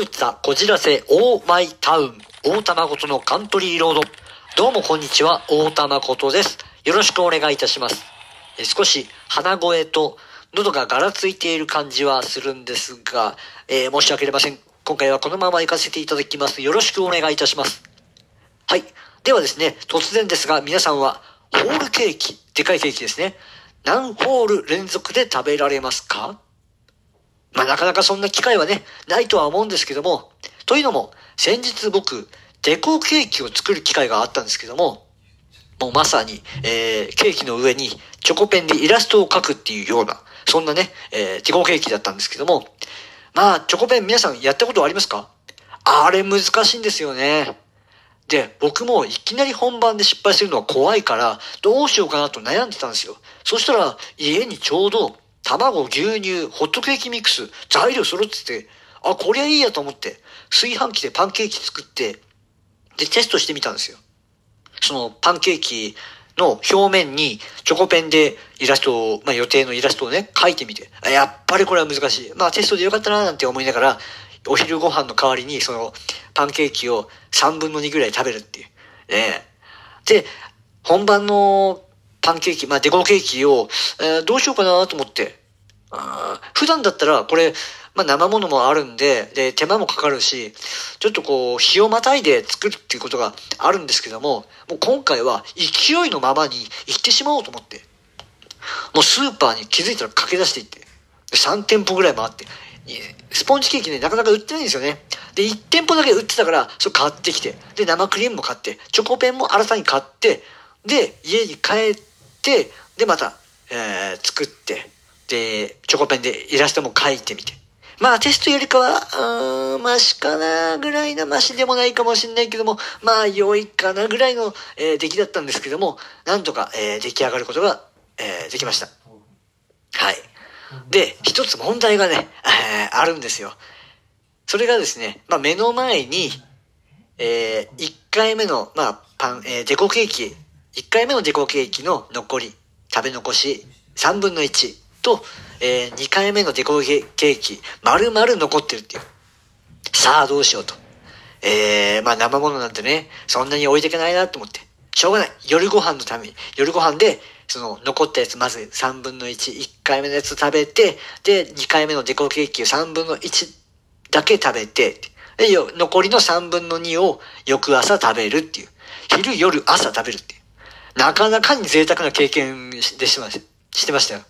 ルツァこじらせオーマイタウン大田誠のカントリーロード。どうもこんにちは、大田誠です。よろしくお願いいたします。少し鼻声と喉がガラついている感じはするんですが、えー申し訳ありません。今回はこのまま行かせていただきます。よろしくお願いいたします。はい。ではですね、突然ですが、皆さんは、ホールケーキ、でかいケーキですね。何ホール連続で食べられますか？まあなかなかそんな機会はね、ないとは思うんですけども、というのも、先日僕、デコケーキを作る機会があったんですけども、もうまさに、えー、ケーキの上にチョコペンでイラストを描くっていうような、そんなね、えー、デコケーキだったんですけども、まあ、チョコペン皆さんやったことありますか？あれ難しいんですよね。で、僕もいきなり本番で失敗するのは怖いから、どうしようかなと悩んでたんですよ。そしたら、家にちょうど、卵、牛乳、ホットケーキミックス、材料揃ってて、あ、こりゃいいやと思って、炊飯器でパンケーキ作って、で、テストしてみたんですよ。そのパンケーキの表面にチョコペンでイラストを、まあ予定のイラストをね、描いてみて、あやっぱりこれは難しい。まあテストでよかったななんて思いながら、お昼ご飯の代わりにそのパンケーキを3分の2ぐらい食べるっていう。ええで、本番のパンケーキ、まあデコケーキを、えーどうしようかなと思って。普段だったらこれ、まあ生ものもあるんで、で、手間もかかるし、ちょっとこう、日をまたいで作るっていうことがあるんですけども、もう今回は勢いのままに行ってしまおうと思って、もうスーパーに気づいたら駆け出していって、で3店舗ぐらい回って、スポンジケーキね、なかなか売ってないんですよね。で、1店舗だけ売ってたから、それ買ってきて、で、生クリームも買って、チョコペンも新たに買って、で、家に帰って、で、また、えー作って、で、チョコペンでイラストも描いてみて。まあテストよりかは、うーん、マシかなぐらいな、マシでもないかもしれないけども、まあ良いかなぐらいの、えー出来だったんですけども、なんとか、えー出来上がることが、えーできました。はい。で、一つ問題がね、えーあるんですよ。それがですね、まあ目の前に、えー、1回目の、まあ、パン、えーデコケーキ、1回目のデコケーキの残り、食べ残し、3分の1と、えー、2回目のデコケーキ、丸々残ってるっていう。さあ、どうしようと。えー、まあ生ものなんてね、そんなに置いていけないなと思って。しょうがない。夜ご飯のために、夜ご飯で、その残ったやつ、まず3分の1、1回目のやつ食べて、で、2回目のデコケーキを3分の1だけ食べて、で、よ残りの3分の2を翌朝食べるっていう。昼、夜、朝食べるっていう。なかなかに贅沢な経験しでしてまししてましたよ。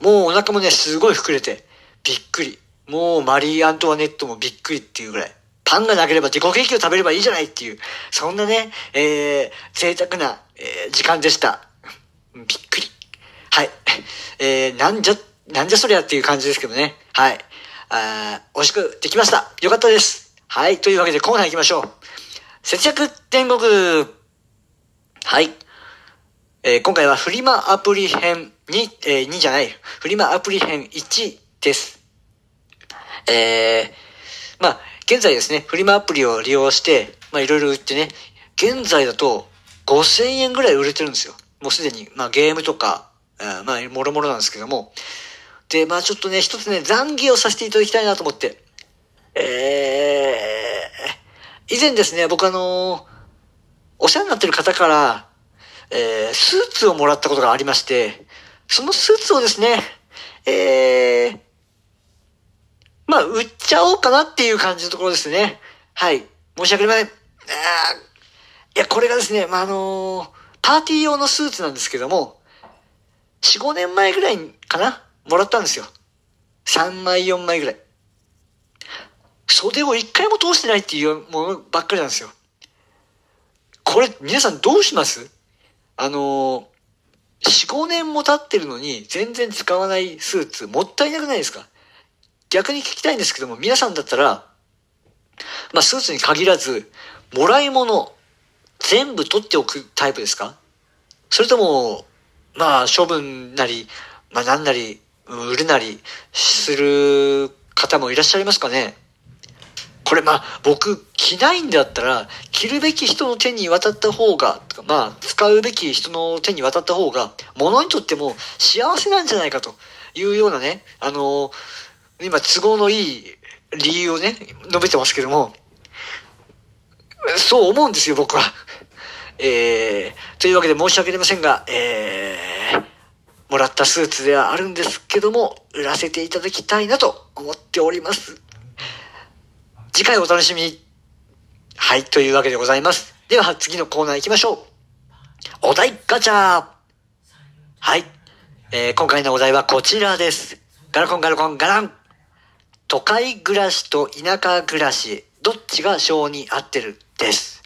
もうお腹もね、すごい膨れて、びっくり。もうマリー・アントワネットもびっくりっていうぐらい。パンがなければ自己ケーキを食べればいいじゃないっていう、そんなね、えー、贅沢な、えー時間でした。びっくり。はい。えー、なんじゃ、なんじゃそりゃっていう感じですけどね。はい。あー美味しくできました。よかったです。はい。というわけでコーナー行きましょう。節約天国。はい。えー今回はフリマアプリ編に、えー2じゃない。フリマアプリ編1です。えー、まあ、現在ですね、フリマアプリを利用して、まあ、いろいろ売ってね、現在だと5000円ぐらい売れてるんですよ。もうすでに、まあ、ゲームとか、あーまあ、もろもろなんですけども。で、まあ、ちょっとね、一つね、懺悔をさせていただきたいなと思って。えー、以前ですね、僕あのーお世話になってる方から、えー、スーツをもらったことがありまして、そのスーツをですね、えー、まあ、売っちゃおうかなっていう感じのところですね。はい。申し訳ありません。あいや、これがですね、まあ、あのーパーティー用のスーツなんですけども、4、5年前ぐらいかなもらったんですよ。3枚、4枚ぐらい。袖を一回も通してないっていうものばっかりなんですよ。これ、皆さんどうします？あのー、4、5年も経ってるのに全然使わないスーツ、もったいなくないですか？逆に聞きたいんですけども、皆さんだったら、まあ、スーツに限らず、もらい物、全部取っておくタイプですか？それとも、まあ、処分なり、まあ、なんなり、売るなりする方もいらっしゃいますかね？これまあ、僕、着ないんだったら、着るべき人の手に渡った方が、とかまあ、使うべき人の手に渡った方が、物にとっても幸せなんじゃないかというようなね、あの今都合のいい理由をね、述べてますけども、そう思うんですよ、僕は。えー、というわけで申し訳ありませんが、えー、もらったスーツではあるんですけども、売らせていただきたいなと思っております。次回お楽しみに。はい、というわけでございます。では、次のコーナー行きましょう。お題ガチャはい。えー、今回のお題はこちらです。ガラコンガラコンガラン都会暮らしと田舎暮らし、どっちが性に合ってるです。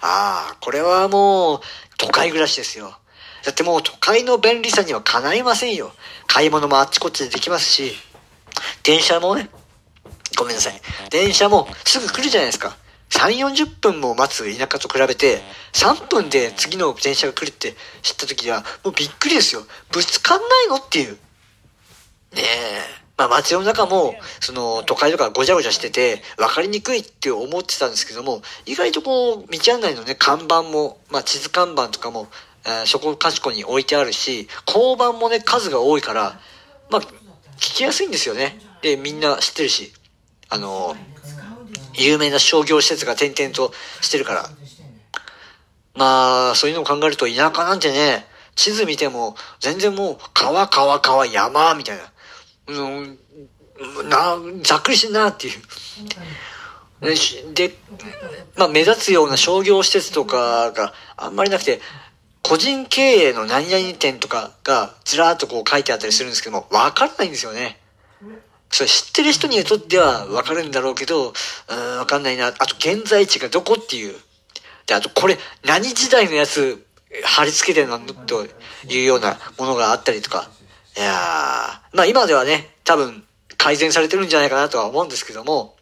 ああ、これはもう、都会暮らしですよ。だってもう都会の便利さにはかないませんよ。買い物もあっちこっちでできますし、電車もね、ごめんなさい。電車もすぐ来るじゃないですか。3、40分も待つ田舎と比べて、3分で次の電車が来るって知った時は、もうびっくりですよ。ぶつかんないのっていう。ねえ。まあ街の中も、その都会とかごちゃごちゃしてて、分かりにくいって思ってたんですけども、意外とこう、道案内のね、看板も、まあ地図看板とかも、えー、そこかしこに置いてあるし、交番もね、数が多いから、まあ、聞きやすいんですよね。で、みんな知ってるし、あの有名な商業施設が点々としてるから。まあ、そういうのを考えると田舎なんてね、地図見ても、全然もう、川、川、川、山、みたいな。うん、な、ざっくりしてんなっていう。で、まあ目立つような商業施設とかがあんまりなくて、個人経営の何々店とかがずらーっとこう書いてあったりするんですけども、わからないんですよね。それ知ってる人にとってはわかるんだろうけど、うん、わかんないな。あと現在地がどこっていう。で、あとこれ何時代のやつ貼り付けてるのというようなものがあったりとか。いや、まあ今ではね、多分改善されてるんじゃないかなとは思うんですけども、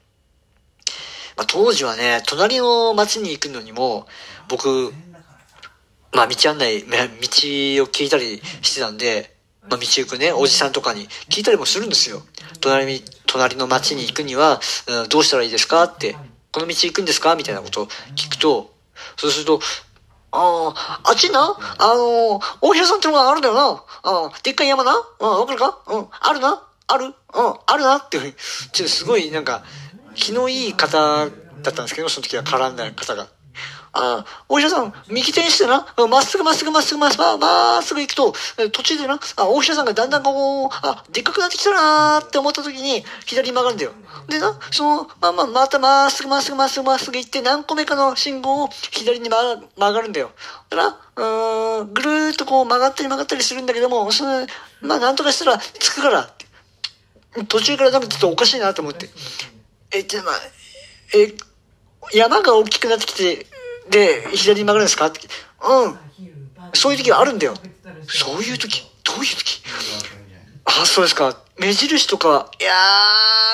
まあ当時はね、隣の町に行くのにも、僕、まあ道案内、道を聞いたりしてたんで、まあ、道行くね、おじさんとかに聞いたりもするんですよ。隣に、隣の町に行くには、うん、どうしたらいいですかって、この道行くんですか？みたいなことを聞くと、そうすると、ああ、あっちな、あの、大平さんってのがあるんだよな？あでっかい山な？うん、わかるか？うん、あるな？ある？うん、あるな？っていうふうに、ちょっとすごいなんか、気のいい方だったんですけど、その時は絡んだ方が。あ、お医者さん、右手にしてな、まっすぐまっすぐまっすぐまっすぐ、まっすぐ行くと、途中でな、あ、お医者さんがだんだんこう、あ、でっかくなってきたなーって思った時に、左に曲がるんだよ。でな、その、まあまあ、またまっすぐまっすぐまっすぐまっすぐ行って、何個目かの信号を左に曲がるんだよ。だな、うん、ぐるーっとこう曲がったり曲がったりするんだけども、その、まあなんとかしたら着くから。途中からなんかちょっとおかしいなと思って。え、じゃあまあ、え、山が大きくなってきて、で、左に曲がるんですか？って。うん。そういう時はあるんだよ。そういう時どういう時？あ、そうですか。目印とか、いや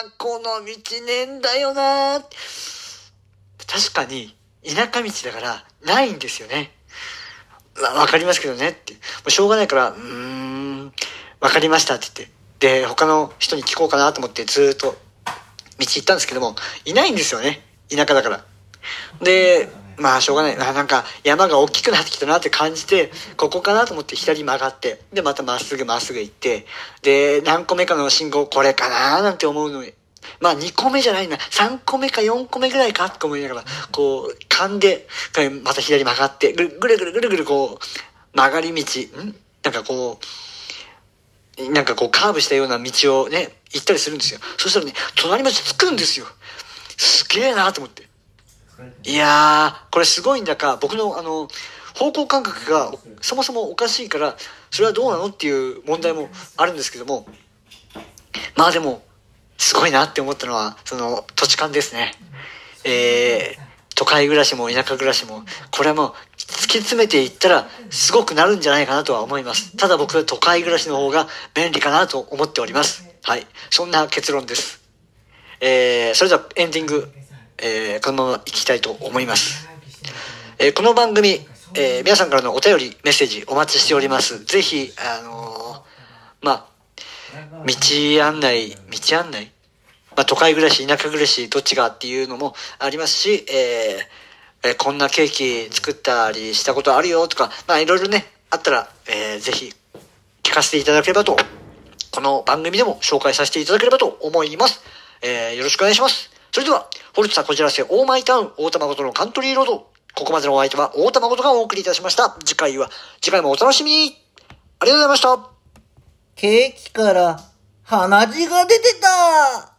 ー、この道ねえんだよな確かに、田舎道だから、ないんですよね。わかりますけどねって。もうしょうがないから、うーん、わかりましたって言って。で、他の人に聞こうかなと思ってずっと道行ったんですけども、いないんですよね。田舎だから。で、まあしょうがない。なんか山が大きくなってきたなって感じて、ここかなと思って左曲がって、でまたまっすぐまっすぐ行って、で、何個目かの信号これかななんて思うのに、まあ2個目じゃないな、3個目か4個目ぐらいかって思いながら、こう、勘で、また左曲がって、ぐるぐるぐるぐるぐるこう、曲がり道、ん？なんかこう、なんかこうカーブしたような道をね、行ったりするんですよ。そしたらね、隣町着くんですよ。すげえなと思って。いやー、これすごいんだか、僕のあの、方向感覚がそもそもおかしいから、それはどうなのっていう問題もあるんですけども、まあでも、すごいなって思ったのは、その土地勘ですね。えー、都会暮らしも田舎暮らしも、これも突き詰めていったらすごくなるんじゃないかなとは思います。ただ僕は都会暮らしの方が便利かなと思っております。はい。そんな結論です。えー、それではエンディングえー、このまま行きたいと思います。えー、この番組、えー、皆さんからのお便り、メッセージお待ちしております。ぜひ、あのまあ、道案内、道案内まあ、都会暮らし、田舎暮らし、どっちがっていうのもありますし、えー、えこんなケーキ作ったりしたことあるよとか、まあ、いろいろね、あったら、えー、ぜひ、聞かせていただければと、この番組でも紹介させていただければと思います。えー、よろしくお願いします。それでは、ホルツァこちらせオーマイタウン、大玉ごとのカントリーロード。ここまでのお相手は大玉ごとがお送りいたしました。次回は、次回もお楽しみにありがとうございました。ケーキから鼻血が出てた